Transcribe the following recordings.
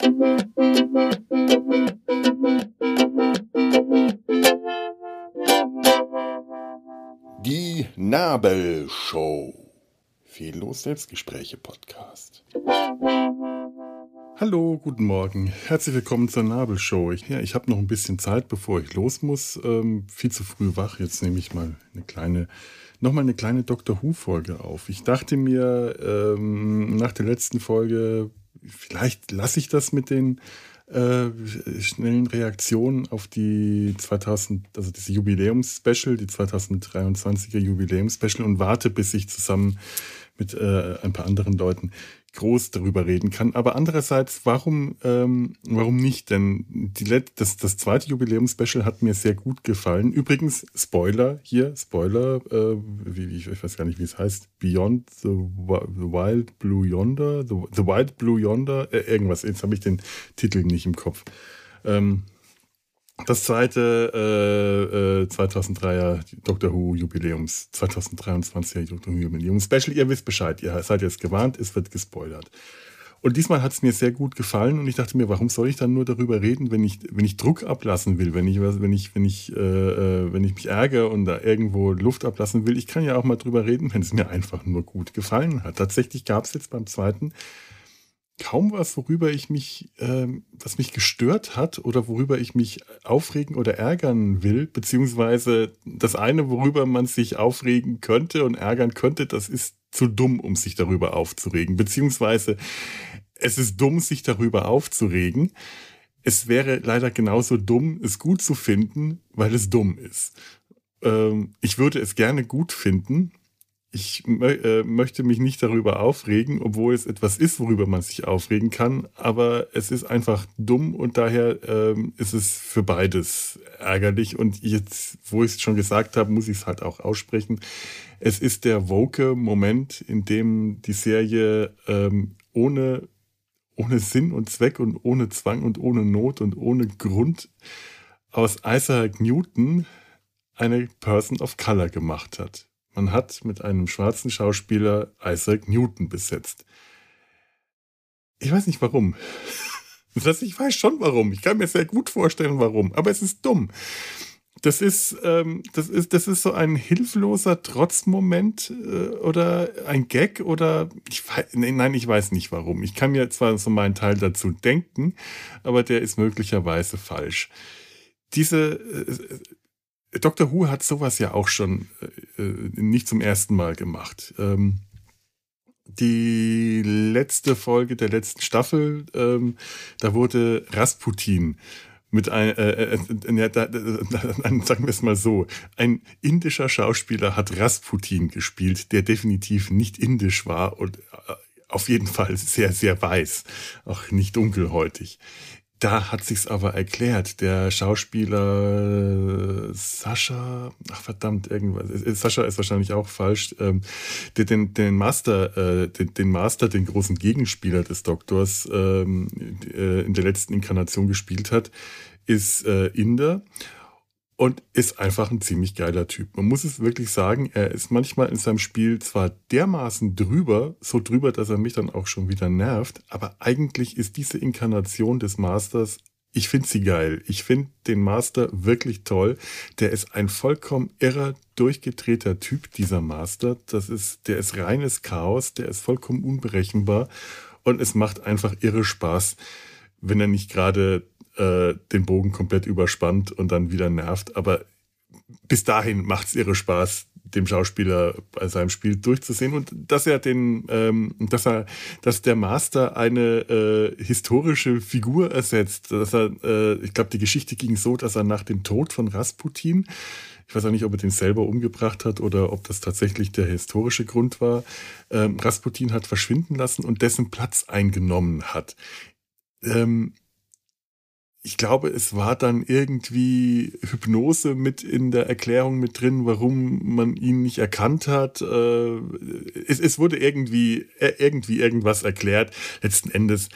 Die Nabelshow. Fehllos Selbstgespräche Podcast. Hallo, guten Morgen. Herzlich willkommen zur Nabelshow. Ich, ja, ich habe noch ein bisschen Zeit, bevor ich los muss. Ähm, viel zu früh wach. Jetzt nehme ich mal eine kleine, noch mal eine kleine Doctor Who Folge auf. Ich dachte mir ähm, nach der letzten Folge, vielleicht lasse ich das mit den äh, schnellen Reaktionen auf die 2000, also diese Jubiläums-Special, die 2023er Jubiläums-Special und warte, bis ich zusammen mit äh, ein paar anderen Leuten groß darüber reden kann. Aber andererseits, warum, ähm, warum nicht? Denn die Let das, das zweite Jubiläumspecial hat mir sehr gut gefallen. Übrigens, Spoiler hier, Spoiler, äh, wie, ich, ich weiß gar nicht, wie es heißt, Beyond the, Wild Blue Yonder, the, the Wild Blue Yonder, äh, irgendwas, jetzt habe ich den Titel nicht im Kopf. Ähm, das zweite äh, äh, 2003er Doctor Who Jubiläums, 2023er Doctor Who Jubiläums Special. Ihr wisst Bescheid, ihr seid jetzt gewarnt, es wird gespoilert. Und diesmal hat es mir sehr gut gefallen und ich dachte mir, warum soll ich dann nur darüber reden, wenn ich, wenn ich Druck ablassen will, wenn ich, wenn ich, wenn ich, äh, äh, wenn ich mich ärgere und da irgendwo Luft ablassen will. Ich kann ja auch mal drüber reden, wenn es mir einfach nur gut gefallen hat. Tatsächlich gab es jetzt beim zweiten kaum was, worüber ich mich, äh, was mich gestört hat oder worüber ich mich aufregen oder ärgern will, beziehungsweise das eine, worüber man sich aufregen könnte und ärgern könnte, das ist zu dumm, um sich darüber aufzuregen, beziehungsweise es ist dumm, sich darüber aufzuregen. Es wäre leider genauso dumm, es gut zu finden, weil es dumm ist. Ähm, ich würde es gerne gut finden, ich äh, möchte mich nicht darüber aufregen, obwohl es etwas ist, worüber man sich aufregen kann, aber es ist einfach dumm und daher ähm, ist es für beides ärgerlich. Und jetzt, wo ich es schon gesagt habe, muss ich es halt auch aussprechen. Es ist der woke Moment, in dem die Serie ähm, ohne, ohne Sinn und Zweck und ohne Zwang und ohne Not und ohne Grund aus Isaac Newton eine Person of Color gemacht hat. Man hat mit einem schwarzen Schauspieler Isaac Newton besetzt. Ich weiß nicht warum. Das, ich weiß schon warum. Ich kann mir sehr gut vorstellen, warum. Aber es ist dumm. Das ist, ähm, das ist, das ist so ein hilfloser Trotzmoment äh, oder ein Gag oder ich weiß, nein, ich weiß nicht warum. Ich kann mir zwar so meinen Teil dazu denken, aber der ist möglicherweise falsch. Diese, äh, Dr. Who hat sowas ja auch schon äh, äh, nicht zum ersten Mal gemacht. Ähm, die letzte Folge der letzten Staffel, ähm, da wurde Rasputin mit ein, äh, äh, äh sagen wir es mal so, ein indischer Schauspieler hat Rasputin gespielt, der definitiv nicht indisch war und äh, auf jeden Fall sehr, sehr weiß, auch nicht dunkelhäutig. Da hat sich's aber erklärt. Der Schauspieler Sascha, ach verdammt, irgendwas. Sascha ist wahrscheinlich auch falsch. Ähm, den, den Master, äh, den, den Master, den großen Gegenspieler des Doktors ähm, äh, in der letzten Inkarnation gespielt hat, ist äh, Inder und ist einfach ein ziemlich geiler Typ. Man muss es wirklich sagen, er ist manchmal in seinem Spiel zwar dermaßen drüber, so drüber, dass er mich dann auch schon wieder nervt, aber eigentlich ist diese Inkarnation des Masters, ich finde sie geil. Ich finde den Master wirklich toll. Der ist ein vollkommen irrer, durchgedrehter Typ, dieser Master. Das ist, der ist reines Chaos, der ist vollkommen unberechenbar und es macht einfach irre Spaß, wenn er nicht gerade äh, den Bogen komplett überspannt und dann wieder nervt. Aber bis dahin macht es irre Spaß, dem Schauspieler bei seinem Spiel durchzusehen und dass er den, ähm, dass er, dass der Master eine äh, historische Figur ersetzt. Dass er, äh, ich glaube, die Geschichte ging so, dass er nach dem Tod von Rasputin, ich weiß auch nicht, ob er den selber umgebracht hat oder ob das tatsächlich der historische Grund war, ähm, Rasputin hat verschwinden lassen und dessen Platz eingenommen hat. Ähm, ich glaube, es war dann irgendwie Hypnose mit in der Erklärung mit drin, warum man ihn nicht erkannt hat. Äh, es, es wurde irgendwie, äh, irgendwie irgendwas erklärt. Letzten Endes,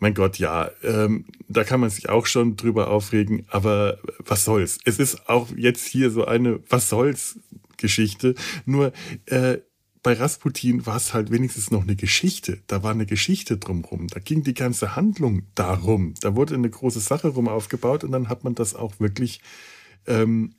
mein Gott, ja, ähm, da kann man sich auch schon drüber aufregen, aber was soll's? Es ist auch jetzt hier so eine Was soll's Geschichte. Nur, äh, bei Rasputin war es halt wenigstens noch eine Geschichte. Da war eine Geschichte drumherum. Da ging die ganze Handlung darum. Da wurde eine große Sache rum aufgebaut und dann hat man das auch wirklich ähm,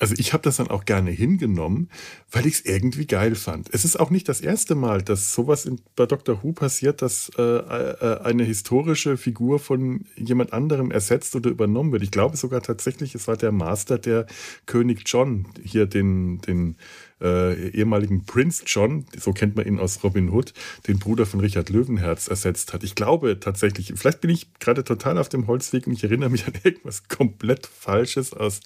also ich habe das dann auch gerne hingenommen, weil ich es irgendwie geil fand. Es ist auch nicht das erste Mal, dass sowas in, bei Dr. Who passiert, dass äh, äh, eine historische Figur von jemand anderem ersetzt oder übernommen wird. Ich glaube sogar tatsächlich, es war der Master, der König John, hier den, den äh, ehemaligen Prince John, so kennt man ihn aus Robin Hood, den Bruder von Richard Löwenherz, ersetzt hat. Ich glaube tatsächlich, vielleicht bin ich gerade total auf dem Holzweg und ich erinnere mich an irgendwas komplett Falsches aus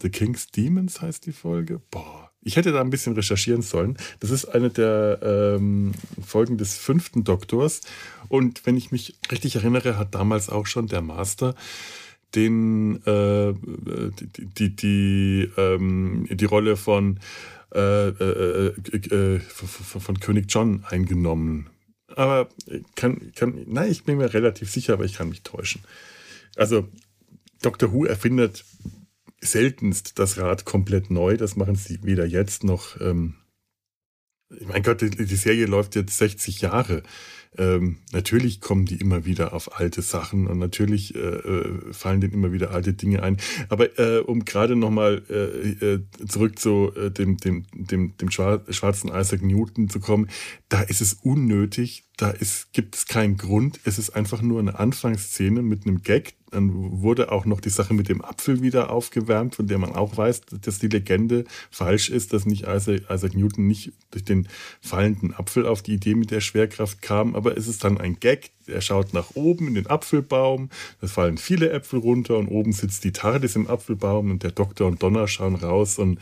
The King's Demons heißt die Folge. Boah, ich hätte da ein bisschen recherchieren sollen. Das ist eine der ähm, Folgen des fünften Doktors. Und wenn ich mich richtig erinnere, hat damals auch schon der Master den äh, die, die, die, ähm, die Rolle von, äh, äh, äh, von, König John eingenommen. Aber kann, kann, nein, ich bin mir relativ sicher, aber ich kann mich täuschen. Also Doctor Who erfindet seltenst das Rad komplett neu. Das machen sie weder jetzt noch. Ähm, mein Gott, die, Serie läuft jetzt 60 Jahre. Ähm, natürlich kommen die immer wieder auf alte Sachen und natürlich äh, äh, fallen denen immer wieder alte Dinge ein. Aber äh, um gerade nochmal äh, äh, zurück zu äh, dem, dem, dem, dem schwarzen Isaac Newton zu kommen, da ist es unnötig, da gibt es keinen Grund. Es ist einfach nur eine Anfangsszene mit einem Gag. Dann wurde auch noch die Sache mit dem Apfel wieder aufgewärmt, von der man auch weiß, dass die Legende falsch ist, dass nicht Isaac, Isaac Newton nicht durch den fallenden Apfel auf die Idee mit der Schwerkraft kam. Aber es ist dann ein Gag. Er schaut nach oben in den Apfelbaum. Es fallen viele Äpfel runter und oben sitzt die TARDIS im Apfelbaum und der Doktor und Donner schauen raus und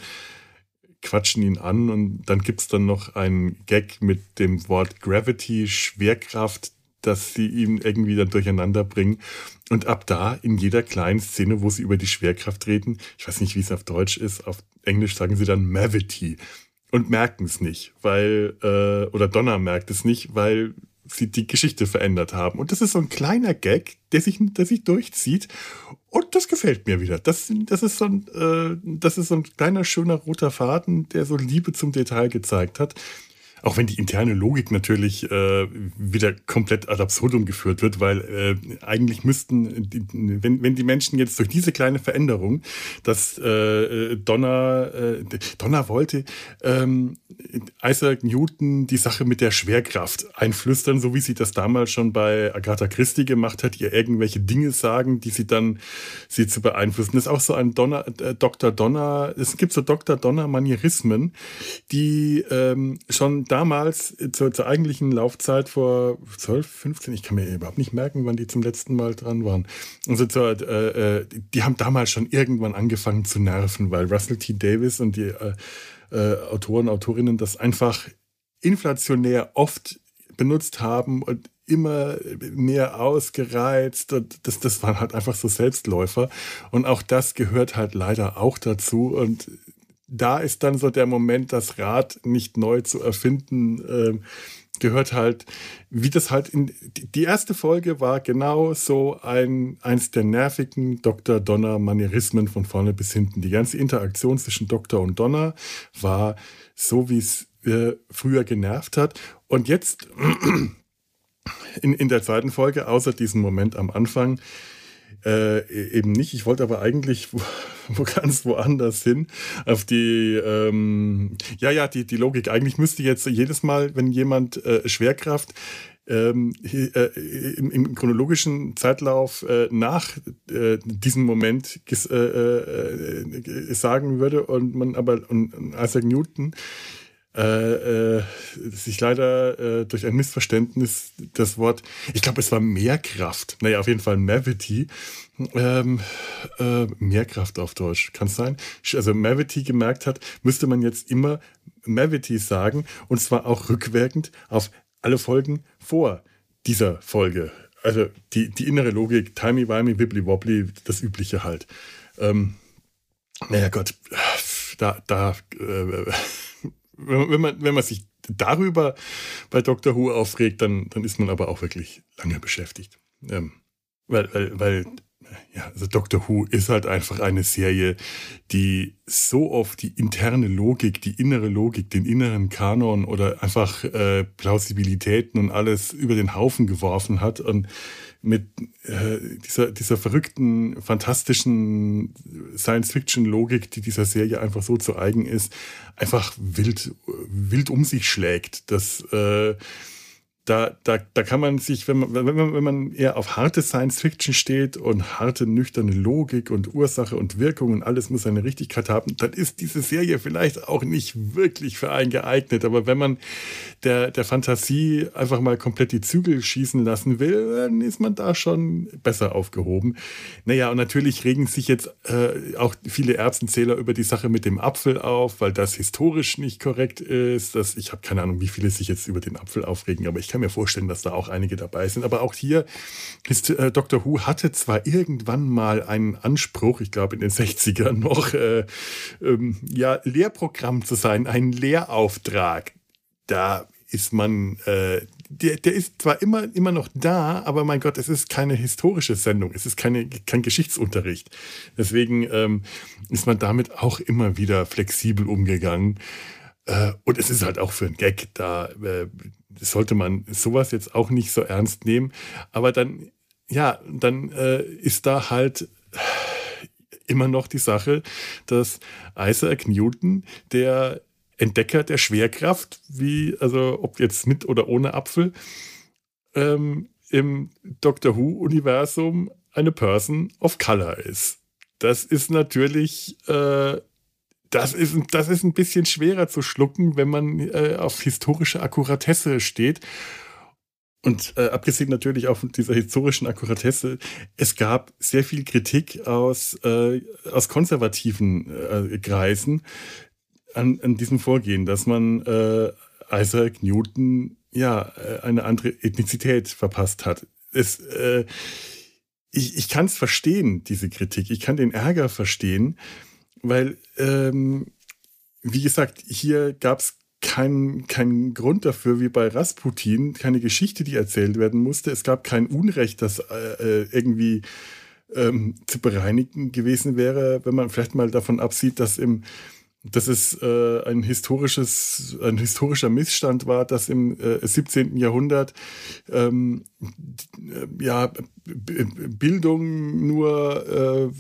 quatschen ihn an und dann gibt es dann noch einen Gag mit dem Wort Gravity, Schwerkraft, dass sie ihn irgendwie dann durcheinander bringen. Und ab da, in jeder kleinen Szene, wo sie über die Schwerkraft reden, ich weiß nicht, wie es auf Deutsch ist, auf Englisch sagen sie dann Mavity und merken es nicht, weil, äh, oder Donner merkt es nicht, weil sie die Geschichte verändert haben. Und das ist so ein kleiner Gag, der sich, der sich durchzieht. Und das gefällt mir wieder. Das, das, ist so ein, äh, das ist so ein kleiner, schöner roter Faden, der so Liebe zum Detail gezeigt hat. Auch wenn die interne Logik natürlich äh, wieder komplett ad absurdum geführt wird, weil äh, eigentlich müssten, die, wenn, wenn die Menschen jetzt durch diese kleine Veränderung, dass äh, Donner, äh, Donner wollte ähm, Isaac Newton die Sache mit der Schwerkraft einflüstern, so wie sie das damals schon bei Agatha Christie gemacht hat, ihr irgendwelche Dinge sagen, die sie dann sie zu beeinflussen. Das ist auch so ein Donner, äh, Dr. Donner, es gibt so Dr. Donner Manierismen, die ähm, schon damals zur, zur eigentlichen Laufzeit vor 12, 15, ich kann mir überhaupt nicht merken, wann die zum letzten Mal dran waren. Also zur, äh, äh, die haben damals schon irgendwann angefangen zu nerven, weil Russell T. Davis und die äh, äh, Autoren, Autorinnen das einfach inflationär oft benutzt haben und immer mehr ausgereizt. Das, das waren halt einfach so Selbstläufer. Und auch das gehört halt leider auch dazu. Und da ist dann so der Moment, das Rad nicht neu zu erfinden, äh, gehört halt, wie das halt in die erste Folge war genau so ein eins der nervigen Dr. Donner Manierismen von vorne bis hinten. Die ganze Interaktion zwischen Doktor und Donner war so, wie es äh, früher genervt hat. Und jetzt in, in der zweiten Folge, außer diesem Moment am Anfang, äh, e-, eben nicht. Ich wollte aber eigentlich wo, wo ganz woanders hin. Auf die, ähm, ja, ja, die, die Logik. Eigentlich müsste jetzt jedes Mal, wenn jemand äh, Schwerkraft ähm, äh, im, im, chronologischen Zeitlauf äh, nach äh, diesem Moment äh, äh, sagen würde und man aber und Isaac Newton äh, äh, sich leider äh, durch ein Missverständnis das Wort, ich glaube, es war Mehrkraft, naja, auf jeden Fall Mavity, ähm, äh, Mehrkraft auf Deutsch, kann es sein? Also Mavity gemerkt hat, müsste man jetzt immer Mavity sagen und zwar auch rückwirkend auf alle Folgen vor dieser Folge. Also die, die innere Logik, timey-wimey, wibbly-wobbly, das Übliche halt. Ähm, naja Gott, da, da äh, wenn man, wenn man sich darüber bei Dr. Who aufregt, dann, dann ist man aber auch wirklich lange beschäftigt. Ähm, weil, weil, weil ja, also Doctor Who ist halt einfach eine Serie, die so oft die interne Logik, die innere Logik, den inneren Kanon oder einfach äh, Plausibilitäten und alles über den Haufen geworfen hat und mit äh, dieser, dieser verrückten, fantastischen Science-Fiction-Logik, die dieser Serie einfach so zu eigen ist, einfach wild, wild um sich schlägt. Das äh, da, da, da kann man sich, wenn man, wenn man, eher auf harte Science Fiction steht und harte, nüchterne Logik und Ursache und Wirkung und alles muss seine Richtigkeit haben, dann ist diese Serie vielleicht auch nicht wirklich für einen geeignet. Aber wenn man der, der Fantasie einfach mal komplett die Zügel schießen lassen will, dann ist man da schon besser aufgehoben. Naja, und natürlich regen sich jetzt äh, auch viele Erbsenzähler über die Sache mit dem Apfel auf, weil das historisch nicht korrekt ist. Das, ich habe keine Ahnung, wie viele sich jetzt über den Apfel aufregen, aber ich kann kann mir vorstellen, dass da auch einige dabei sind. Aber auch hier ist äh, Dr. Who hatte zwar irgendwann mal einen Anspruch, ich glaube in den 60ern noch, äh, ähm, ja, Lehrprogramm zu sein, einen Lehrauftrag. Da ist man, äh, der, der ist zwar immer, immer noch da, aber mein Gott, es ist keine historische Sendung, es ist keine, kein Geschichtsunterricht. Deswegen ähm, ist man damit auch immer wieder flexibel umgegangen. Äh, und es ist halt auch für einen Gag da. Äh, sollte man sowas jetzt auch nicht so ernst nehmen. Aber dann, ja, dann äh, ist da halt immer noch die Sache, dass Isaac Newton, der Entdecker der Schwerkraft, wie, also ob jetzt mit oder ohne Apfel, ähm, im Doctor Who-Universum eine Person of Color ist. Das ist natürlich äh, das ist, das ist ein bisschen schwerer zu schlucken, wenn man äh, auf historische Akkuratesse steht. Und äh, abgesehen natürlich auch von dieser historischen Akkuratesse, es gab sehr viel Kritik aus, äh, aus konservativen äh, Kreisen an, an diesem Vorgehen, dass man äh, Isaac Newton ja äh, eine andere Ethnizität verpasst hat. Es, äh, ich ich kann es verstehen, diese Kritik. Ich kann den Ärger verstehen. Weil, ähm, wie gesagt, hier gab es keinen kein Grund dafür, wie bei Rasputin, keine Geschichte, die erzählt werden musste. Es gab kein Unrecht, das äh, äh, irgendwie ähm, zu bereinigen gewesen wäre, wenn man vielleicht mal davon absieht, dass im dass es äh, ein historisches, ein historischer Missstand war, dass im äh, 17. Jahrhundert ähm, ja, Bildung nur äh,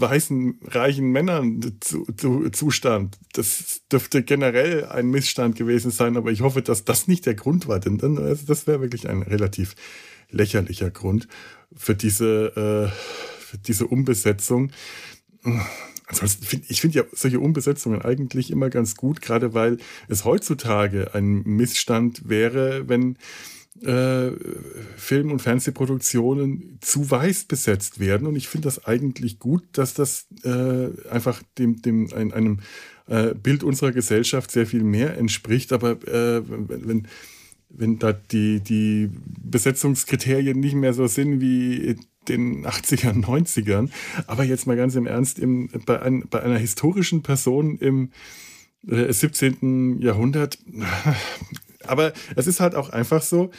weißen, reichen Männern zu, zu, zustand. Das dürfte generell ein Missstand gewesen sein, aber ich hoffe, dass das nicht der Grund war, denn dann, also das wäre wirklich ein relativ lächerlicher Grund für diese, äh, für diese Umbesetzung. Ansonsten finde ich finde ja solche Umbesetzungen eigentlich immer ganz gut, gerade weil es heutzutage ein Missstand wäre, wenn äh, Film- und Fernsehproduktionen zu weiß besetzt werden. Und ich finde das eigentlich gut, dass das äh, einfach dem, dem ein, einem äh, Bild unserer Gesellschaft sehr viel mehr entspricht. Aber äh, wenn, wenn da die, die Besetzungskriterien nicht mehr so sind wie den 80ern, 90ern, aber jetzt mal ganz im Ernst, im, bei, ein, bei einer historischen Person im 17. Äh, Jahrhundert aber es ist halt auch einfach so,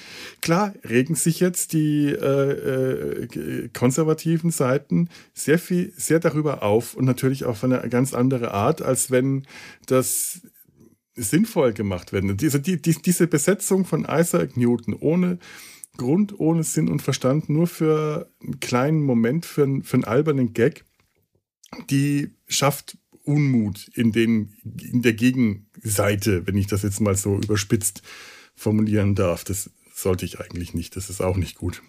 klar regen sich jetzt die äh, äh, konservativen Seiten sehr viel, sehr darüber auf und natürlich auf eine ganz andere Art, als wenn das sinnvoll gemacht wird. Diese, die, die, diese Besetzung von Isaac Newton ohne Grund, ohne Sinn und Verstand, nur für einen kleinen Moment, für, für einen albernen Gag, die schafft Unmut in, den, in der Gegenseite, wenn ich das jetzt mal so überspitzt formulieren darf. Das sollte ich eigentlich nicht. Das ist auch nicht gut.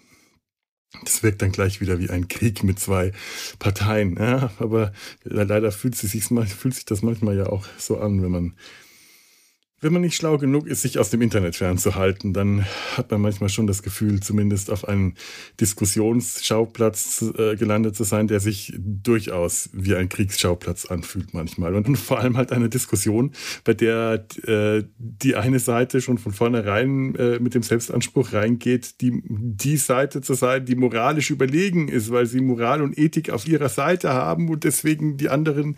Das wirkt dann gleich wieder wie ein Krieg mit zwei Parteien. Ja, aber leider fühlt sich, fühlt sich das manchmal ja auch so an, wenn man wenn man nicht schlau genug ist, sich aus dem Internet fernzuhalten, dann hat man manchmal schon das Gefühl, zumindest auf einem Diskussionsschauplatz äh, gelandet zu sein, der sich durchaus wie ein Kriegsschauplatz anfühlt manchmal. Und vor allem halt eine Diskussion, bei der äh, die eine Seite schon von vornherein äh, mit dem Selbstanspruch reingeht, die, die Seite zu sein, die moralisch überlegen ist, weil sie Moral und Ethik auf ihrer Seite haben und deswegen die anderen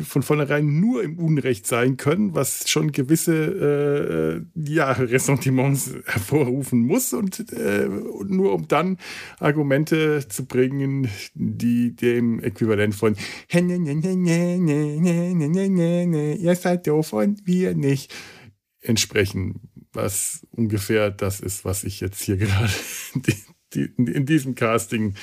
von vornherein nur im Unrecht sein können, was schon gewisse gewisse äh, ja, Ressentiments hervorrufen muss und äh, nur um dann Argumente zu bringen, die dem Äquivalent von ihr seid doof und wir nicht entsprechen, was ungefähr das ist, was ich jetzt hier gerade in diesem Casting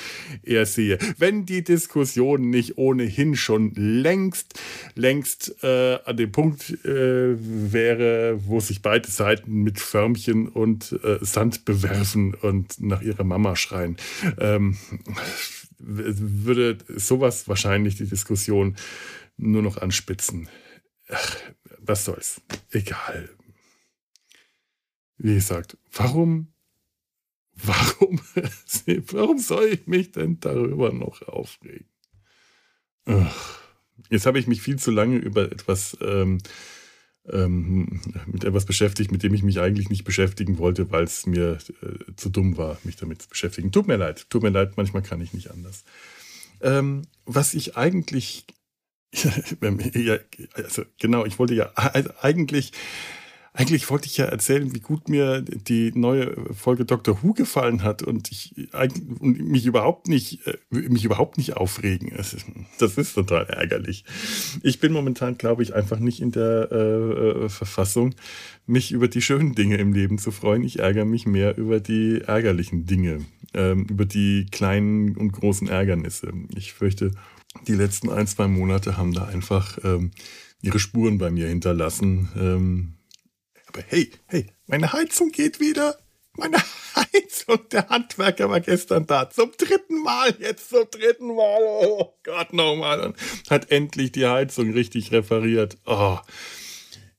eher sehe. Wenn die Diskussion nicht ohnehin schon längst, längst äh, an dem Punkt äh, wäre, wo sich beide Seiten mit Förmchen und äh, Sand bewerfen und nach ihrer Mama schreien, ähm, würde sowas wahrscheinlich die Diskussion nur noch anspitzen. Ach, was soll's. Egal. Wie gesagt, warum Warum, warum soll ich mich denn darüber noch aufregen? Ach, jetzt habe ich mich viel zu lange über etwas ähm, ähm, mit etwas beschäftigt, mit dem ich mich eigentlich nicht beschäftigen wollte, weil es mir äh, zu dumm war, mich damit zu beschäftigen. Tut mir leid, tut mir leid, manchmal kann ich nicht anders. Ähm, was ich eigentlich, ja, also genau, ich wollte ja also eigentlich eigentlich wollte ich ja erzählen, wie gut mir die neue Folge Dr. Who gefallen hat und ich und mich überhaupt nicht, äh, mich überhaupt nicht aufregen. Das ist total ärgerlich. Ich bin momentan, glaube ich, einfach nicht in der äh, äh, Verfassung, mich über die schönen Dinge im Leben zu freuen. Ich ärgere mich mehr über die ärgerlichen Dinge, ähm, über die kleinen und großen Ärgernisse. Ich fürchte, die letzten ein, zwei Monate haben da einfach ähm, ihre Spuren bei mir hinterlassen. Ähm, aber hey, hey, meine Heizung geht wieder. Meine Heizung, der Handwerker war gestern da. Zum dritten Mal, jetzt zum dritten Mal. Oh Gott, nochmal. Und hat endlich die Heizung richtig repariert. Oh,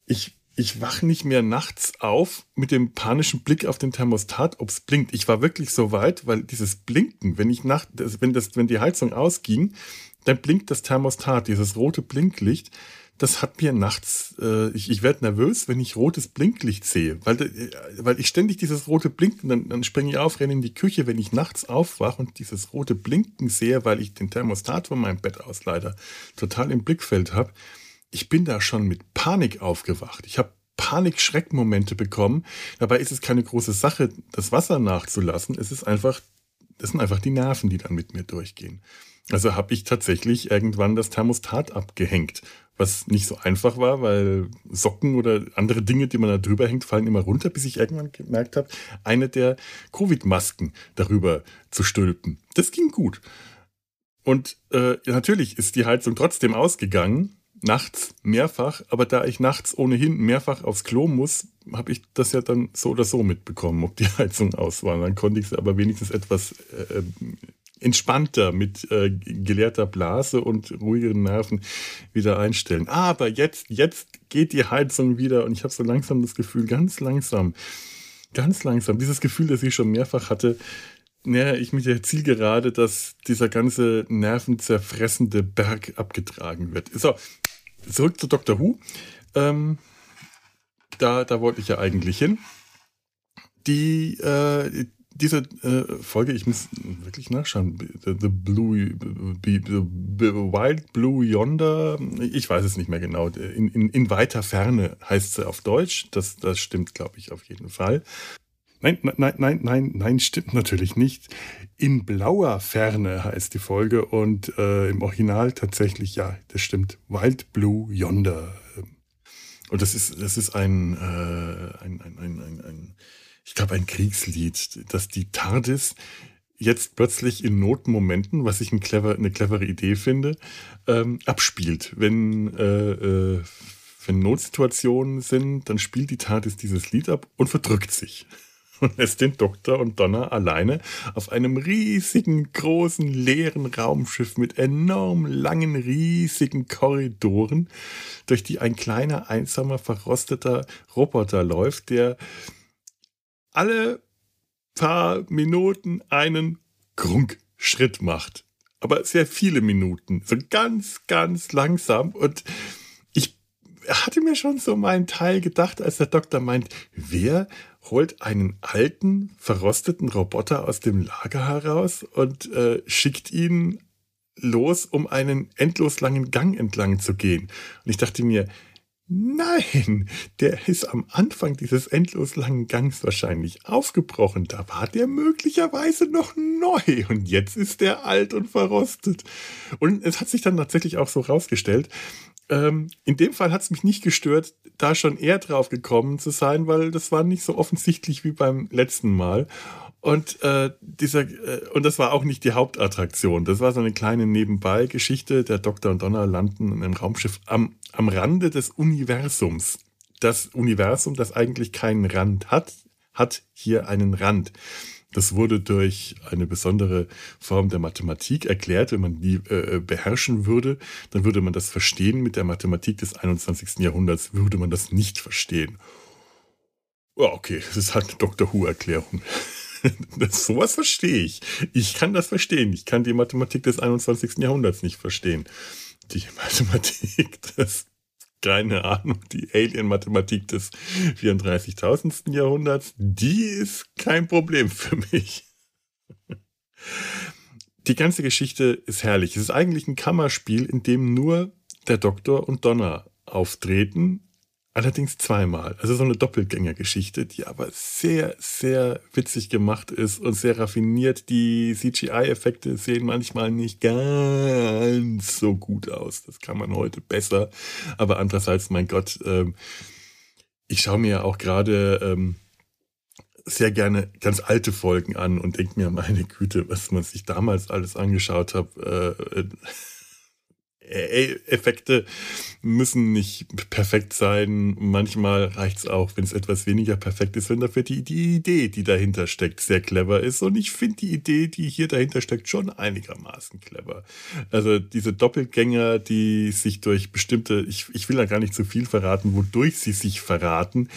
ich, ich wach nicht mehr nachts auf mit dem panischen Blick auf den Thermostat, ob es blinkt. Ich war wirklich so weit, weil dieses Blinken, wenn ich nacht, wenn das, wenn die Heizung ausging, dann blinkt das Thermostat, dieses rote Blinklicht das hat mir nachts, äh, ich, ich werde nervös, wenn ich rotes Blinklicht sehe, weil, äh, weil ich ständig dieses rote Blinken, dann, dann springe ich auf, renne in die Küche, wenn ich nachts aufwache und dieses rote Blinken sehe, weil ich den Thermostat von meinem Bett aus leider total im Blickfeld habe. Ich bin da schon mit Panik aufgewacht. Ich habe Panik-Schreckmomente bekommen. Dabei ist es keine große Sache, das Wasser nachzulassen. Es ist einfach, das sind einfach die Nerven, die dann mit mir durchgehen. Also habe ich tatsächlich irgendwann das Thermostat abgehängt was nicht so einfach war, weil Socken oder andere Dinge, die man da drüber hängt, fallen immer runter, bis ich irgendwann gemerkt habe, eine der Covid-Masken darüber zu stülpen. Das ging gut. Und äh, natürlich ist die Heizung trotzdem ausgegangen, nachts mehrfach, aber da ich nachts ohnehin mehrfach aufs Klo muss, habe ich das ja dann so oder so mitbekommen, ob die Heizung aus war. Dann konnte ich sie aber wenigstens etwas äh, entspannter mit äh, geleerter Blase und ruhigeren Nerven wieder einstellen. Aber jetzt, jetzt geht die Heizung wieder und ich habe so langsam das Gefühl, ganz langsam, ganz langsam, dieses Gefühl, das ich schon mehrfach hatte, näher ich mit der Zielgerade, dass dieser ganze nervenzerfressende Berg abgetragen wird. So, zurück zu Dr. Who. Ähm, da, da wollte ich ja eigentlich hin. Die, äh, diese äh, Folge, ich muss wirklich nachschauen. The, the Blue, the, the Wild Blue Yonder, ich weiß es nicht mehr genau. In, in, in weiter Ferne heißt sie auf Deutsch. Das, das stimmt, glaube ich, auf jeden Fall. Nein, nein, nein, nein, nein, stimmt natürlich nicht. In blauer Ferne heißt die Folge und äh, im Original tatsächlich, ja, das stimmt. Wild Blue Yonder. Und das ist, das ist ein, äh, ein, ein, ein, ein, ein ich glaube, ein Kriegslied, dass die TARDIS jetzt plötzlich in Notmomenten, was ich ein clever, eine clevere Idee finde, ähm, abspielt. Wenn, äh, äh, wenn Notsituationen sind, dann spielt die TARDIS dieses Lied ab und verdrückt sich und lässt den Doktor und Donna alleine auf einem riesigen, großen, leeren Raumschiff mit enorm langen, riesigen Korridoren, durch die ein kleiner, einsamer, verrosteter Roboter läuft, der alle paar Minuten einen Grunk-Schritt macht. Aber sehr viele Minuten. So ganz, ganz langsam. Und ich hatte mir schon so meinen Teil gedacht, als der Doktor meint, wer holt einen alten, verrosteten Roboter aus dem Lager heraus und äh, schickt ihn los, um einen endlos langen Gang entlang zu gehen. Und ich dachte mir, Nein, der ist am Anfang dieses endlos langen Gangs wahrscheinlich aufgebrochen. Da war der möglicherweise noch neu und jetzt ist der alt und verrostet. Und es hat sich dann tatsächlich auch so rausgestellt. Ähm, in dem Fall hat es mich nicht gestört, da schon eher drauf gekommen zu sein, weil das war nicht so offensichtlich wie beim letzten Mal. Und äh, dieser äh, und das war auch nicht die Hauptattraktion. Das war so eine kleine Nebenbei-Geschichte. Der Doktor und Donner landen in einem Raumschiff am, am Rande des Universums. Das Universum, das eigentlich keinen Rand hat, hat hier einen Rand. Das wurde durch eine besondere Form der Mathematik erklärt. Wenn man die äh, beherrschen würde, dann würde man das verstehen. Mit der Mathematik des 21. Jahrhunderts würde man das nicht verstehen. Ja, okay, das ist halt eine Dr. Who-Erklärung. Sowas verstehe ich. Ich kann das verstehen. Ich kann die Mathematik des 21. Jahrhunderts nicht verstehen. Die Mathematik des, keine Ahnung, die Alien-Mathematik des 34.000. Jahrhunderts, die ist kein Problem für mich. Die ganze Geschichte ist herrlich. Es ist eigentlich ein Kammerspiel, in dem nur der Doktor und Donna auftreten Allerdings zweimal. Also so eine Doppelgängergeschichte, die aber sehr, sehr witzig gemacht ist und sehr raffiniert. Die CGI-Effekte sehen manchmal nicht ganz so gut aus. Das kann man heute besser. Aber andererseits, mein Gott, ähm, ich schaue mir ja auch gerade ähm, sehr gerne ganz alte Folgen an und denke mir, meine Güte, was man sich damals alles angeschaut hat. Äh, Effekte müssen nicht perfekt sein. Manchmal reicht es auch, wenn es etwas weniger perfekt ist, wenn dafür die, die Idee, die dahinter steckt, sehr clever ist. Und ich finde die Idee, die hier dahinter steckt, schon einigermaßen clever. Also diese Doppelgänger, die sich durch bestimmte, ich, ich will da gar nicht zu viel verraten, wodurch sie sich verraten,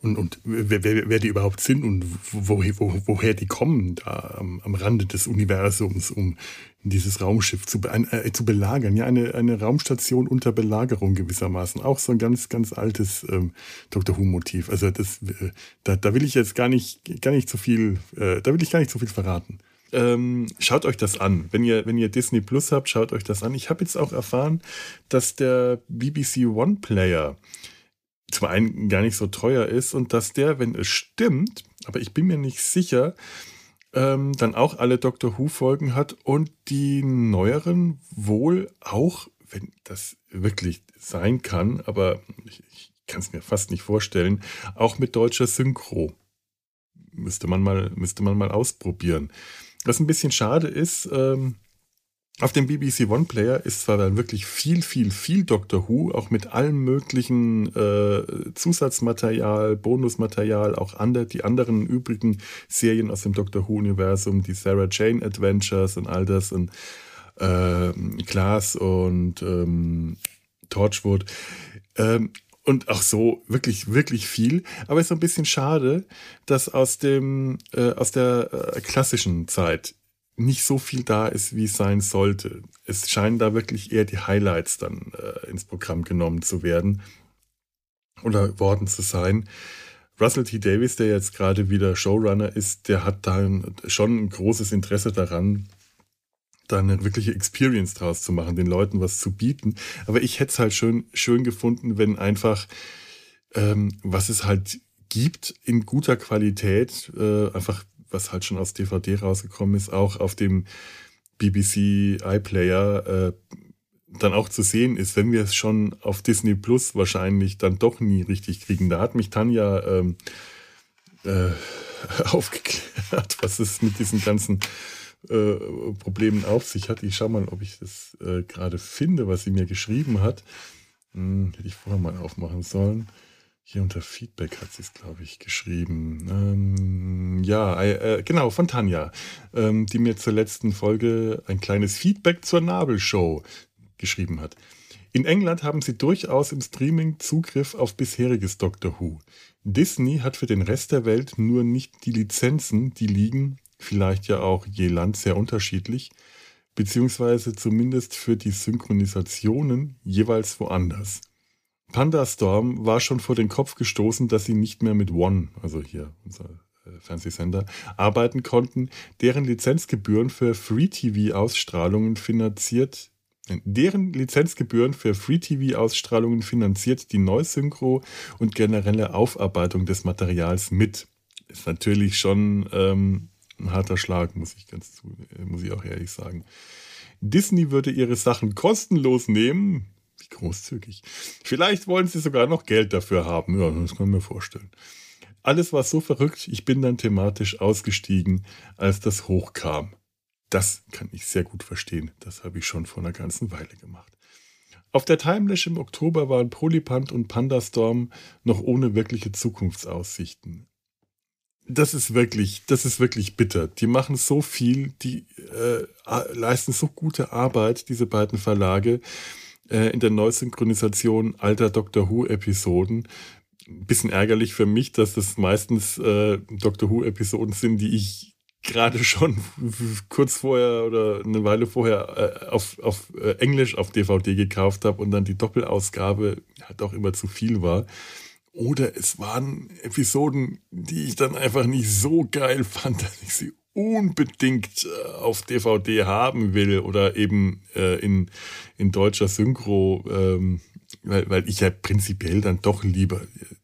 und, und wer, wer, wer die überhaupt sind und wo, wo, woher die kommen da am, am Rande des Universums, um dieses Raumschiff zu, äh, zu belagern. Ja, eine, eine Raumstation unter Belagerung gewissermaßen. Auch so ein ganz, ganz altes ähm, Dr. Who-Motiv. Also das, äh, da, da will ich jetzt gar nicht, gar nicht zu viel, äh, da will ich gar nicht zu viel verraten. Ähm, schaut euch das an. Wenn ihr, wenn ihr Disney Plus habt, schaut euch das an. Ich habe jetzt auch erfahren, dass der BBC One Player zum einen gar nicht so teuer ist und dass der, wenn es stimmt, aber ich bin mir nicht sicher, ähm, dann auch alle Doctor Who-Folgen hat und die neueren wohl auch, wenn das wirklich sein kann, aber ich, ich kann es mir fast nicht vorstellen, auch mit deutscher Synchro. Müsste man mal, müsste man mal ausprobieren. Was ein bisschen schade ist, ähm, auf dem BBC One Player ist zwar dann wirklich viel, viel, viel Doctor Who, auch mit allem möglichen äh, Zusatzmaterial, Bonusmaterial, auch andere, die anderen übrigen Serien aus dem Doctor Who-Universum, die Sarah Jane Adventures und all das und äh, Class und ähm, Torchwood. Ähm, und auch so wirklich, wirklich viel. Aber es ist so ein bisschen schade, dass aus dem, äh, aus der äh, klassischen Zeit nicht so viel da ist, wie es sein sollte. Es scheinen da wirklich eher die Highlights dann äh, ins Programm genommen zu werden oder worden zu sein. Russell T. Davis, der jetzt gerade wieder Showrunner ist, der hat da schon ein großes Interesse daran, da eine wirkliche Experience draus zu machen, den Leuten was zu bieten. Aber ich hätte es halt schön, schön gefunden, wenn einfach, ähm, was es halt gibt, in guter Qualität, äh, einfach was halt schon aus DVD rausgekommen ist, auch auf dem BBC iPlayer äh, dann auch zu sehen ist, wenn wir es schon auf Disney Plus wahrscheinlich dann doch nie richtig kriegen. Da hat mich Tanja ähm, äh, aufgeklärt, was es mit diesen ganzen äh, Problemen auf sich hat. Ich schau mal, ob ich das äh, gerade finde, was sie mir geschrieben hat. Hm, hätte ich vorher mal aufmachen sollen. Hier unter Feedback hat sie es, glaube ich, geschrieben. Ähm, ja, äh, genau, von Tanja, ähm, die mir zur letzten Folge ein kleines Feedback zur Nabelshow geschrieben hat. In England haben sie durchaus im Streaming Zugriff auf bisheriges Doctor Who. Disney hat für den Rest der Welt nur nicht die Lizenzen, die liegen, vielleicht ja auch je Land sehr unterschiedlich, beziehungsweise zumindest für die Synchronisationen jeweils woanders. Pandastorm war schon vor den Kopf gestoßen, dass sie nicht mehr mit One, also hier unser äh, Fernsehsender, arbeiten konnten, deren Lizenzgebühren für Free-TV-Ausstrahlungen finanziert Deren Lizenzgebühren für Free-TV-Ausstrahlungen finanziert die Neusynchro und generelle Aufarbeitung des Materials mit. Ist natürlich schon ähm, ein harter Schlag, muss ich ganz muss ich auch ehrlich sagen. Disney würde ihre Sachen kostenlos nehmen. Wie großzügig. Vielleicht wollen sie sogar noch Geld dafür haben. Ja, das kann ich mir vorstellen. Alles war so verrückt, ich bin dann thematisch ausgestiegen, als das hochkam. Das kann ich sehr gut verstehen. Das habe ich schon vor einer ganzen Weile gemacht. Auf der Timelash im Oktober waren Polypant und Pandastorm noch ohne wirkliche Zukunftsaussichten. Das ist wirklich, das ist wirklich bitter. Die machen so viel, die äh, leisten so gute Arbeit, diese beiden Verlage, äh, in der Neusynchronisation alter Doctor Who-Episoden. Bisschen ärgerlich für mich, dass das meistens äh, Doctor Who-Episoden sind, die ich gerade schon kurz vorher oder eine Weile vorher äh, auf, auf äh, Englisch auf DVD gekauft habe und dann die Doppelausgabe halt auch immer zu viel war. Oder es waren Episoden, die ich dann einfach nicht so geil fand, dass ich sie unbedingt äh, auf DVD haben will oder eben äh, in, in deutscher Synchro, ähm, weil, weil ich ja prinzipiell dann doch lieber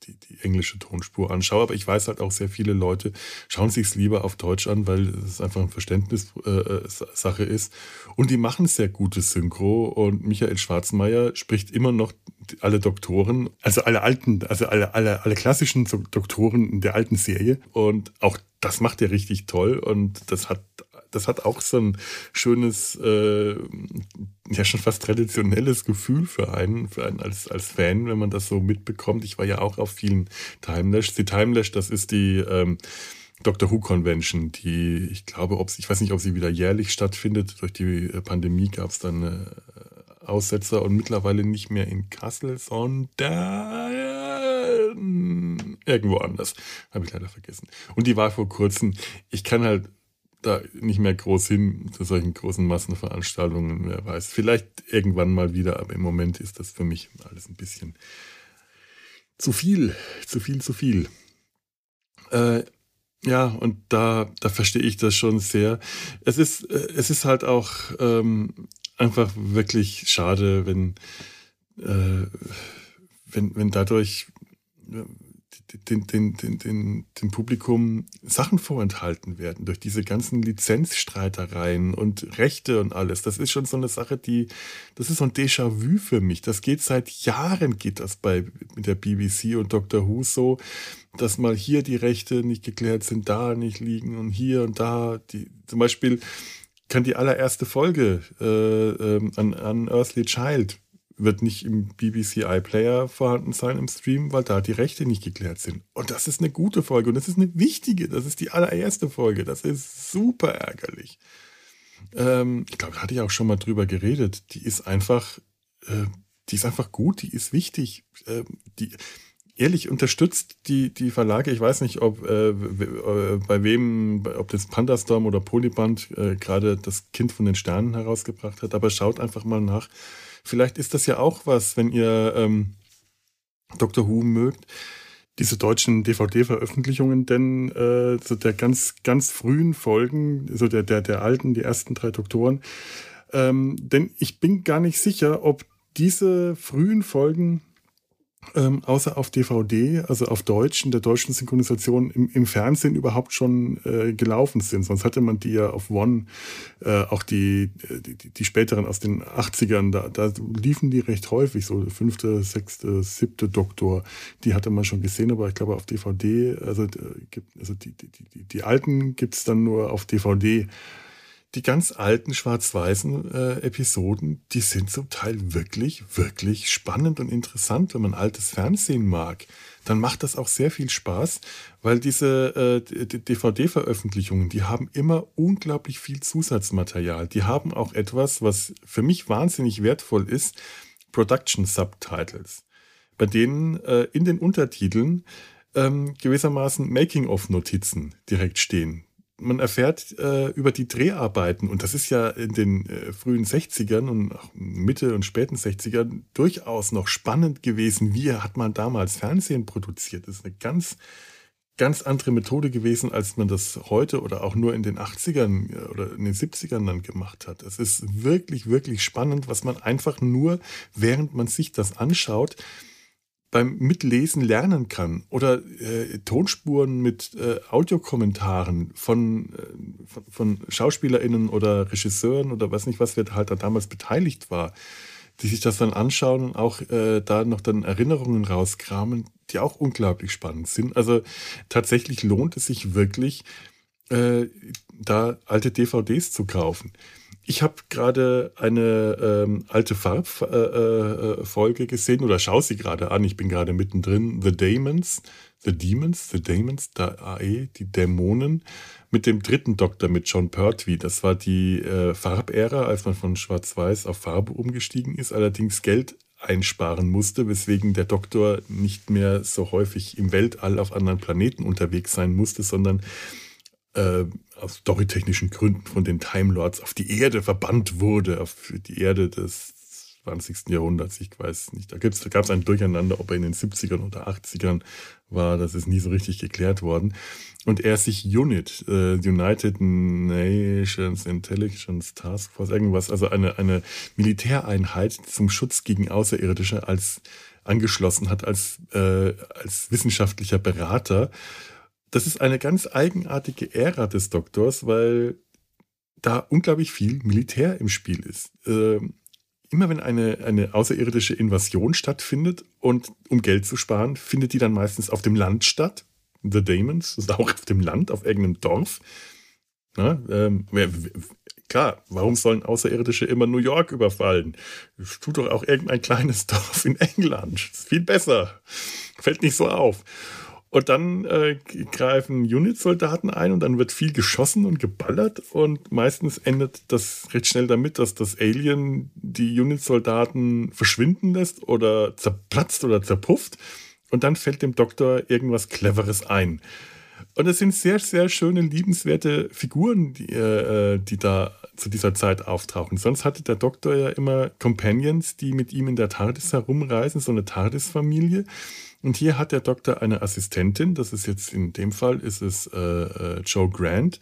die, die englische Tonspur anschaue. Aber ich weiß halt auch sehr viele Leute schauen sich es lieber auf Deutsch an, weil es einfach eine Verständnissache äh, ist. Und die machen sehr gute Synchro. Und Michael Schwarzmeier spricht immer noch alle Doktoren, also alle alten, also alle, alle, alle klassischen Doktoren der alten Serie. Und auch das macht er richtig toll. Und das hat das hat auch so ein schönes, äh, ja schon fast traditionelles Gefühl für einen, für einen als, als Fan, wenn man das so mitbekommt. Ich war ja auch auf vielen Timelash. Die Timelash, das ist die ähm, Doctor Who Convention, die ich glaube, ob ich weiß nicht, ob sie wieder jährlich stattfindet. Durch die äh, Pandemie gab es dann äh, Aussetzer und mittlerweile nicht mehr in Kassel, sondern irgendwo anders. Habe ich leider vergessen. Und die war vor kurzem. Ich kann halt da nicht mehr groß hin zu solchen großen Massenveranstaltungen, wer weiß. Vielleicht irgendwann mal wieder, aber im Moment ist das für mich alles ein bisschen zu viel, zu viel, zu viel. Äh, ja, und da, da verstehe ich das schon sehr. Es ist, äh, es ist halt auch ähm, einfach wirklich schade, wenn, äh, wenn, wenn dadurch den, den, den, den, dem Publikum Sachen vorenthalten werden durch diese ganzen Lizenzstreitereien und Rechte und alles. Das ist schon so eine Sache, die, das ist so ein Déjà-vu für mich. Das geht seit Jahren, geht das bei mit der BBC und Dr. Who so, dass mal hier die Rechte nicht geklärt sind, da nicht liegen und hier und da. Die, zum Beispiel kann die allererste Folge äh, äh, an, an Earthly Child wird nicht im BBC iPlayer vorhanden sein im Stream, weil da die Rechte nicht geklärt sind. Und das ist eine gute Folge und das ist eine wichtige, das ist die allererste Folge. Das ist super ärgerlich. Ähm, ich glaube, da hatte ich auch schon mal drüber geredet. Die ist einfach, äh, die ist einfach gut, die ist wichtig. Äh, die, ehrlich unterstützt die, die Verlage. Ich weiß nicht, ob äh, äh, bei wem, ob das Pandastorm oder Polyband äh, gerade das Kind von den Sternen herausgebracht hat, aber schaut einfach mal nach Vielleicht ist das ja auch was, wenn ihr ähm, Dr. Who mögt, diese deutschen DVD-Veröffentlichungen, denn äh, so der ganz, ganz frühen Folgen, so der, der, der alten, die ersten drei Doktoren, ähm, denn ich bin gar nicht sicher, ob diese frühen Folgen ähm, außer auf DVD, also auf Deutsch, in der deutschen Synchronisation im, im Fernsehen überhaupt schon äh, gelaufen sind. Sonst hatte man die ja auf One, äh, auch die, die, die späteren aus den 80ern, da, da liefen die recht häufig, so fünfte, sechste, siebte Doktor, die hatte man schon gesehen, aber ich glaube auf DVD, also, äh, also die, die, die, die alten gibt's dann nur auf DVD die ganz alten schwarz-weißen äh, Episoden, die sind zum Teil wirklich, wirklich spannend und interessant. Wenn man altes Fernsehen mag, dann macht das auch sehr viel Spaß, weil diese äh, DVD-Veröffentlichungen, die haben immer unglaublich viel Zusatzmaterial. Die haben auch etwas, was für mich wahnsinnig wertvoll ist, Production Subtitles, bei denen äh, in den Untertiteln ähm, gewissermaßen Making-of-Notizen direkt stehen man erfährt äh, über die Dreharbeiten, und das ist ja in den äh, frühen 60ern und Mitte und späten 60ern durchaus noch spannend gewesen. Wie hat man damals Fernsehen produziert? Das ist eine ganz, ganz andere Methode gewesen, als man das heute oder auch nur in den 80ern äh, oder in den 70ern dann gemacht hat. Es ist wirklich, wirklich spannend, was man einfach nur, während man sich das anschaut, beim Mitlesen lernen kann oder äh, Tonspuren mit äh, Audiokommentaren von, äh, von, von, SchauspielerInnen oder Regisseuren oder was nicht, was wer halt da damals beteiligt war, die sich das dann anschauen und auch äh, da noch dann Erinnerungen rauskramen, die auch unglaublich spannend sind. Also tatsächlich lohnt es sich wirklich, äh, da alte DVDs zu kaufen. Ich habe gerade eine ähm, alte Farbfolge äh, äh, gesehen oder schaue sie gerade an. Ich bin gerade mittendrin. The Demons, The Demons, The Demons, da AE, die Dämonen mit dem dritten Doktor mit John Pertwee. Das war die äh, Farbära, als man von Schwarz-Weiß auf Farbe umgestiegen ist, allerdings Geld einsparen musste, weswegen der Doktor nicht mehr so häufig im Weltall auf anderen Planeten unterwegs sein musste, sondern äh, aus storytechnischen Gründen von den Time Lords auf die Erde verbannt wurde, auf die Erde des 20. Jahrhunderts. Ich weiß nicht, da, da gab es ein Durcheinander, ob er in den 70ern oder 80ern war, das ist nie so richtig geklärt worden. Und er sich UNIT, äh, United Nations Intelligence Task Force, irgendwas, also eine, eine Militäreinheit zum Schutz gegen Außerirdische als angeschlossen hat als, äh, als wissenschaftlicher Berater. Das ist eine ganz eigenartige Ära des Doktors, weil da unglaublich viel Militär im Spiel ist. Äh, immer wenn eine, eine außerirdische Invasion stattfindet und um Geld zu sparen, findet die dann meistens auf dem Land statt. The Demons, das ist auch auf dem Land, auf irgendeinem Dorf. Na, ähm, klar, warum sollen Außerirdische immer New York überfallen? tut doch auch irgendein kleines Dorf in England. Ist viel besser. Fällt nicht so auf. Und dann äh, greifen Unit-Soldaten ein und dann wird viel geschossen und geballert und meistens endet das recht schnell damit, dass das Alien die Unit-Soldaten verschwinden lässt oder zerplatzt oder zerpufft und dann fällt dem Doktor irgendwas Cleveres ein. Und es sind sehr, sehr schöne, liebenswerte Figuren, die, äh, die da zu dieser Zeit auftauchen. Sonst hatte der Doktor ja immer Companions, die mit ihm in der TARDIS herumreisen, so eine TARDIS-Familie. Und hier hat der Doktor eine Assistentin, das ist jetzt in dem Fall ist es äh, äh, Joe Grant,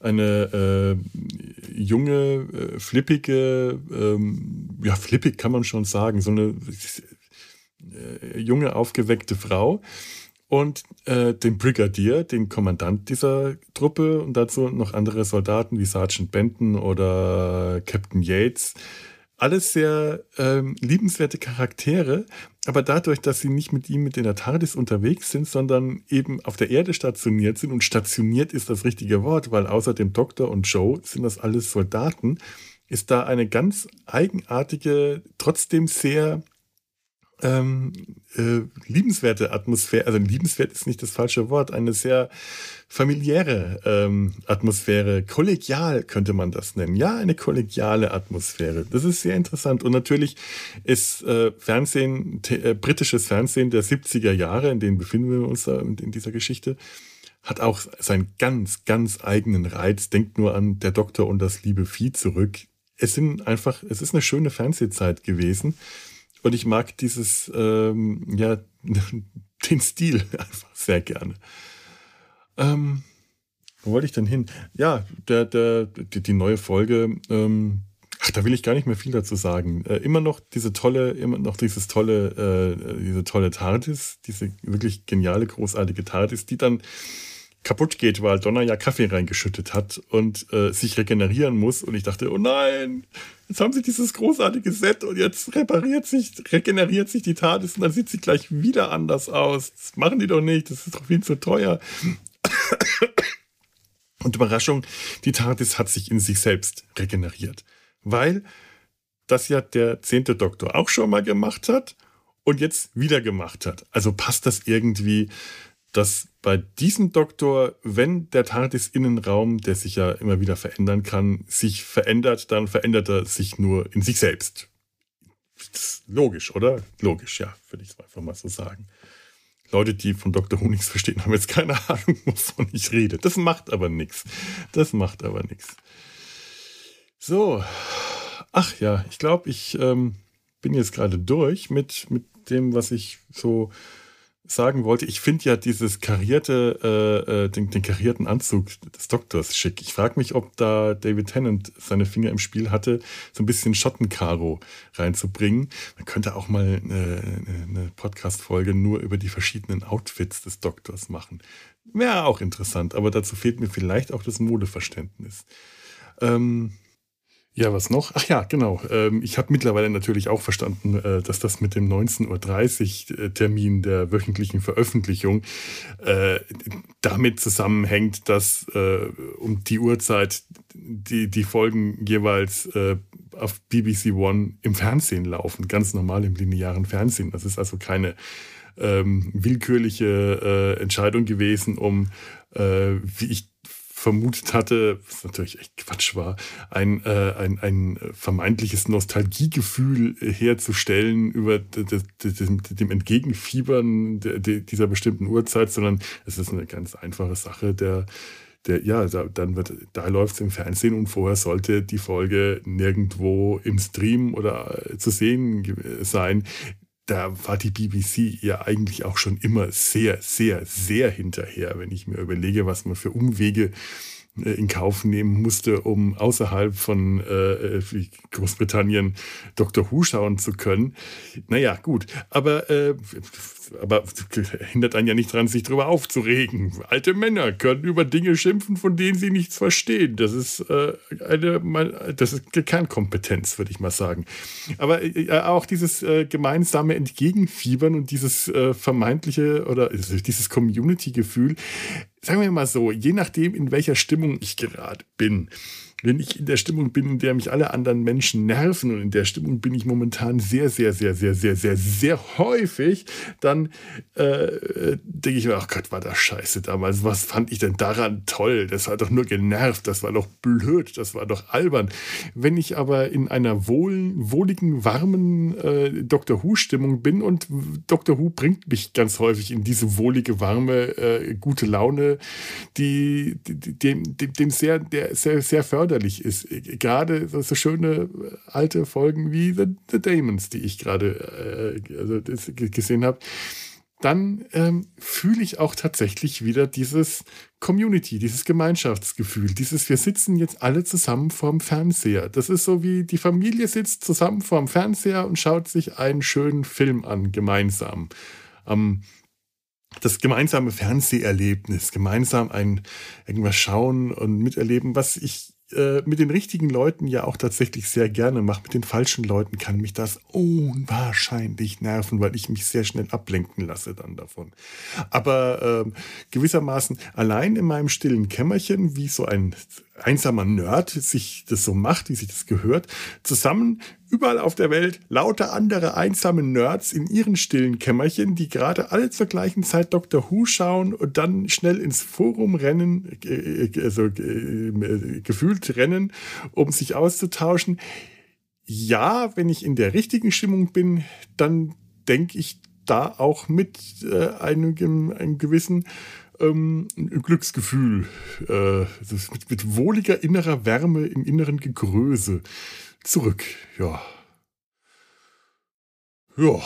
eine äh, junge, äh, flippige, ähm, ja, flippig kann man schon sagen, so eine äh, junge, aufgeweckte Frau. Und äh, den Brigadier, den Kommandant dieser Truppe und dazu noch andere Soldaten wie Sergeant Benton oder Captain Yates, alles sehr ähm, liebenswerte Charaktere, aber dadurch, dass sie nicht mit ihm mit in der TARDIS unterwegs sind, sondern eben auf der Erde stationiert sind, und stationiert ist das richtige Wort, weil außer dem Doktor und Joe sind das alles Soldaten, ist da eine ganz eigenartige, trotzdem sehr ähm, äh, liebenswerte Atmosphäre, also liebenswert ist nicht das falsche Wort, eine sehr familiäre ähm, Atmosphäre, kollegial könnte man das nennen. Ja, eine kollegiale Atmosphäre. Das ist sehr interessant. Und natürlich ist äh, Fernsehen, äh, britisches Fernsehen der 70er Jahre, in denen befinden wir uns da in, dieser Geschichte, hat auch seinen ganz, ganz eigenen Reiz. Denkt nur an Der Doktor und das liebe Vieh zurück. Es sind einfach, es ist eine schöne Fernsehzeit gewesen. Und ich mag dieses, ähm, ja, den Stil einfach sehr gerne. Ähm, wo wollte ich denn hin? Ja, der, der, die, die neue Folge, ähm, ach, da will ich gar nicht mehr viel dazu sagen. Äh, immer noch diese tolle, immer noch dieses tolle, äh, diese tolle TARDIS, diese wirklich geniale, großartige TARDIS, die dann kaputt geht, weil Donner ja Kaffee reingeschüttet hat und äh, sich regenerieren muss. Und ich dachte, oh nein, jetzt haben sie dieses großartige Set und jetzt repariert sich, regeneriert sich die TARDIS und dann sieht sie gleich wieder anders aus. Das machen die doch nicht, das ist doch viel zu teuer. Und Überraschung, die TARDIS hat sich in sich selbst regeneriert. Weil das ja der zehnte Doktor auch schon mal gemacht hat und jetzt wieder gemacht hat. Also passt das irgendwie dass bei diesem Doktor, wenn der TARDIS-Innenraum, der sich ja immer wieder verändern kann, sich verändert, dann verändert er sich nur in sich selbst. logisch, oder? Logisch, ja, würde ich einfach mal so sagen. Leute, die von Dr. Who verstehen, haben jetzt keine Ahnung, wovon ich rede. Das macht aber nichts. Das macht aber nichts. So. Ach ja, ich glaube, ich ähm, bin jetzt gerade durch mit, mit dem, was ich so sagen wollte, ich finde ja dieses karierte, äh, äh, den, den, karierten Anzug des Doktors schick. Ich frage mich, ob da David Tennant seine Finger im Spiel hatte, so ein bisschen Schottenkaro reinzubringen. Man könnte auch mal eine, eine Podcast-Folge nur über die verschiedenen Outfits des Doktors machen. Wäre auch interessant, aber dazu fehlt mir vielleicht auch das Modeverständnis. Ähm, ja, was noch? Ach ja, genau. Ähm, ich habe mittlerweile natürlich auch verstanden, äh, dass das mit dem 19.30 Uhr Termin der wöchentlichen Veröffentlichung äh, damit zusammenhängt, dass äh, um die Uhrzeit die, die Folgen jeweils auf BBC One im Fernsehen laufen, ganz normal im linearen Fernsehen. Das ist also keine ähm, willkürliche äh, Entscheidung gewesen, um, äh, wie ich vermutet hatte, was natürlich echt Quatsch war, ein, äh, ein, ein vermeintliches Nostalgiegefühl herzustellen über dem Entgegenfiebern dieser bestimmten Uhrzeit, sondern es ist eine ganz einfache Sache der der, ja, dann wird, da läuft es im Fernsehen und vorher sollte die Folge nirgendwo im Stream oder zu sehen sein da war die BBC ja eigentlich auch schon immer sehr, sehr, sehr hinterher, wenn ich mir überlege, was man für Umwege in Kauf nehmen musste, um außerhalb von äh, Großbritannien Dr. Who schauen zu können. Naja, gut. Aber, äh, aber hindert einen ja nicht dran, sich darüber aufzuregen. Alte Männer können über Dinge schimpfen, von denen sie nichts verstehen. Das ist äh, eine, das ist eine Kernkompetenz, würde ich mal sagen. Aber äh, auch dieses äh, gemeinsame Entgegenfiebern und dieses äh, vermeintliche oder dieses Community-Gefühl, sagen wir mal so, je nachdem, in welcher Stimmung ich gerade bin, wenn ich in der Stimmung bin, in der mich alle anderen Menschen nerven und in der Stimmung bin ich momentan sehr, sehr, sehr, sehr, sehr, sehr, sehr häufig, dann äh, denke ich mir, ach Gott, war das scheiße damals. Was fand ich denn daran toll? Das war doch nur genervt, das war doch blöd, das war doch albern. Wenn ich aber in einer wohl, wohligen, warmen äh, Dr. Who-Stimmung bin und Dr. Who bringt mich ganz häufig in diese wohlige, warme, äh, gute Laune, die, die dem, dem, dem sehr, der sehr, sehr fördert förderlich ist. Gerade so schöne äh, alte Folgen wie The, The Damons, die ich gerade äh, also gesehen habe. Dann ähm, fühle ich auch tatsächlich wieder dieses Community, dieses Gemeinschaftsgefühl, dieses wir sitzen jetzt alle zusammen vorm Fernseher. Das ist so wie die Familie sitzt zusammen vorm Fernseher und schaut sich einen schönen Film an, gemeinsam. Ähm, das gemeinsame Fernseherlebnis, gemeinsam ein irgendwas schauen und miterleben, was ich äh, mit den richtigen Leuten ja auch tatsächlich sehr gerne mache. Mit den falschen Leuten kann mich das unwahrscheinlich nerven, weil ich mich sehr schnell ablenken lasse dann davon. Aber äh, gewissermaßen allein in meinem stillen Kämmerchen, wie so ein einsamer Nerd sich das so macht, wie sich das gehört, zusammen überall auf der Welt lauter andere einsame Nerds in ihren stillen Kämmerchen, die gerade alle zur gleichen Zeit Dr. Who schauen und dann schnell ins Forum rennen, also gefühlt rennen, um sich auszutauschen. Ja, wenn ich in der richtigen Stimmung bin, dann denke ich da auch mit äh, einem, einem gewissen ähm, Glücksgefühl, äh, mit, mit wohliger innerer Wärme im inneren Gegröße zurück. Ja. Ja.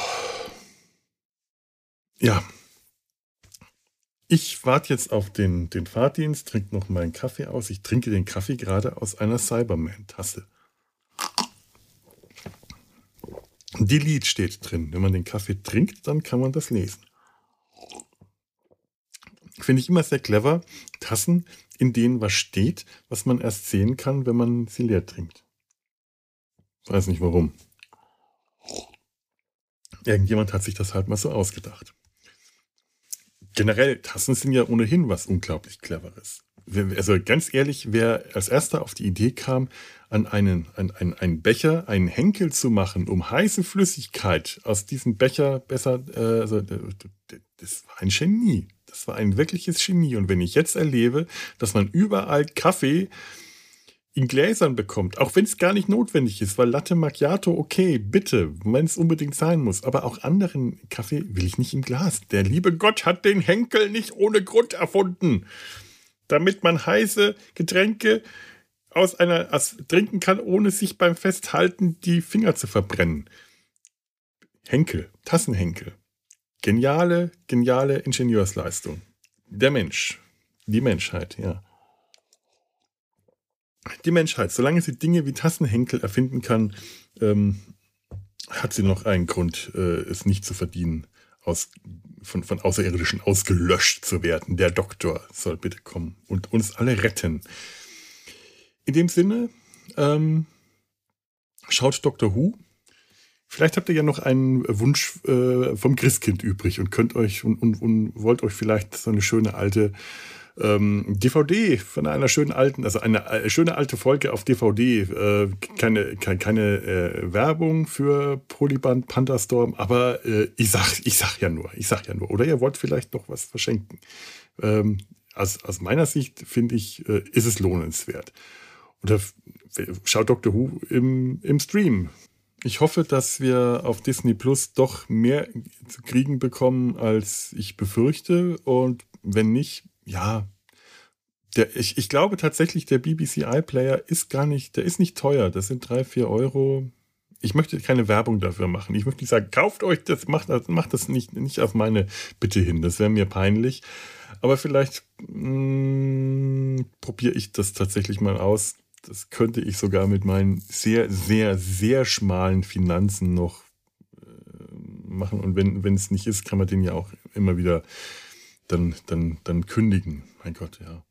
Ja. Ich warte jetzt auf den, den Fahrdienst, trinke noch meinen Kaffee aus. Ich trinke den Kaffee gerade aus einer Cyberman-Tasse. Delete steht drin. Wenn man den Kaffee trinkt, dann kann man das lesen. Finde ich immer sehr clever. Tassen, in denen was steht, was man erst sehen kann, wenn man sie leer trinkt. Weiß nicht warum. Irgendjemand hat sich das halt mal so ausgedacht. Generell, Tassen sind ja ohnehin was unglaublich Cleveres. Also ganz ehrlich, wer als erster auf die Idee kam, an einen, an einen, einen Becher einen Henkel zu machen, um heiße Flüssigkeit aus diesem Becher besser, äh, also, das war ein Genie. Das war ein wirkliches Genie. Und wenn ich jetzt erlebe, dass man überall Kaffee in Gläsern bekommt, auch wenn es gar nicht notwendig ist, weil Latte Macchiato, okay, bitte, wenn es unbedingt sein muss, aber auch anderen Kaffee will ich nicht im Glas. Der liebe Gott hat den Henkel nicht ohne Grund erfunden, damit man heiße Getränke aus einer aus, trinken kann, ohne sich beim Festhalten die Finger zu verbrennen. Henkel, Tassenhenkel. Geniale, geniale Ingenieursleistung. Der Mensch. Die Menschheit, ja. Die Menschheit, solange sie Dinge wie Tassenhenkel erfinden kann, ähm, hat sie noch einen Grund, äh, es nicht zu verdienen, aus, von, von Außerirdischen ausgelöscht zu werden. Der Doktor soll bitte kommen und uns alle retten. In dem Sinne, ähm, schaut Dr. Who. Vielleicht habt ihr ja noch einen Wunsch äh, vom Christkind übrig und könnt euch und, und, und wollt euch vielleicht so eine schöne alte ähm, DVD von einer schönen alten, also eine, eine schöne alte Folge auf DVD. Äh, keine keine, keine äh, Werbung für Polyband Pantherstorm, aber äh, ich sag ich sag ja nur, ich sag ja nur. Oder ihr wollt vielleicht noch was verschenken. Ähm, aus, aus meiner Sicht finde ich, äh, ist es lohnenswert. Oder schaut Doctor Who im, im Stream. Ich hoffe, dass wir auf Disney Plus doch mehr zu kriegen bekommen, als ich befürchte. Und wenn nicht, ja, der, ich, ich glaube tatsächlich, der BBC iPlayer ist gar nicht, der ist nicht teuer. Das sind drei, vier Euro. Ich möchte keine Werbung dafür machen. Ich möchte nicht sagen, kauft euch das, macht, macht das nicht, nicht auf meine Bitte hin. Das wäre mir peinlich. Aber vielleicht mm, probiere ich das tatsächlich mal aus. Das könnte ich sogar mit meinen sehr, sehr, sehr schmalen Finanzen noch äh, machen. Und wenn es nicht ist, kann man den ja auch immer wieder dann, dann, dann kündigen. Mein Gott, ja.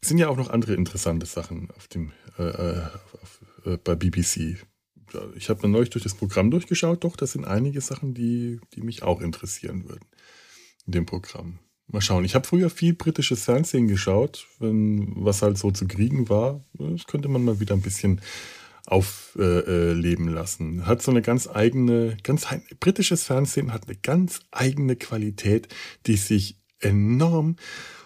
Es sind ja auch noch andere interessante Sachen auf dem, äh, äh auf, äh, bei BBC. Ich habe neulich durch das Programm durchgeschaut, doch, das sind einige Sachen, die, die mich auch interessieren würden in dem Programm. Mal schauen. Ich habe früher viel britisches Fernsehen geschaut, wenn, was halt so zu kriegen war. Das könnte man mal wieder ein bisschen aufleben äh, äh lassen. Hat so eine ganz eigene, ganz britisches Fernsehen hat eine ganz eigene Qualität, die sich enorm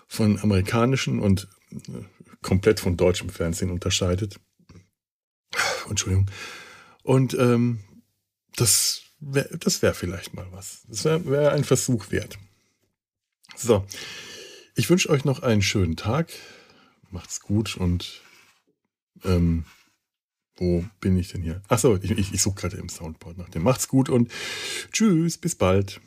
von amerikanischen und äh, komplett von deutschem Fernsehen unterscheidet. Entschuldigung. Und ähm, das wäre das wär vielleicht mal was. Das wäre wär ein Versuch wert. So, ich wünsche euch noch einen schönen Tag. Macht's gut und ähm, wo bin ich denn hier? Achso, ich, ich, ich suche gerade im Soundboard nach dem. Macht's gut und tschüss, bis bald.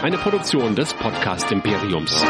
Eine Produktion des Podcast Imperiums.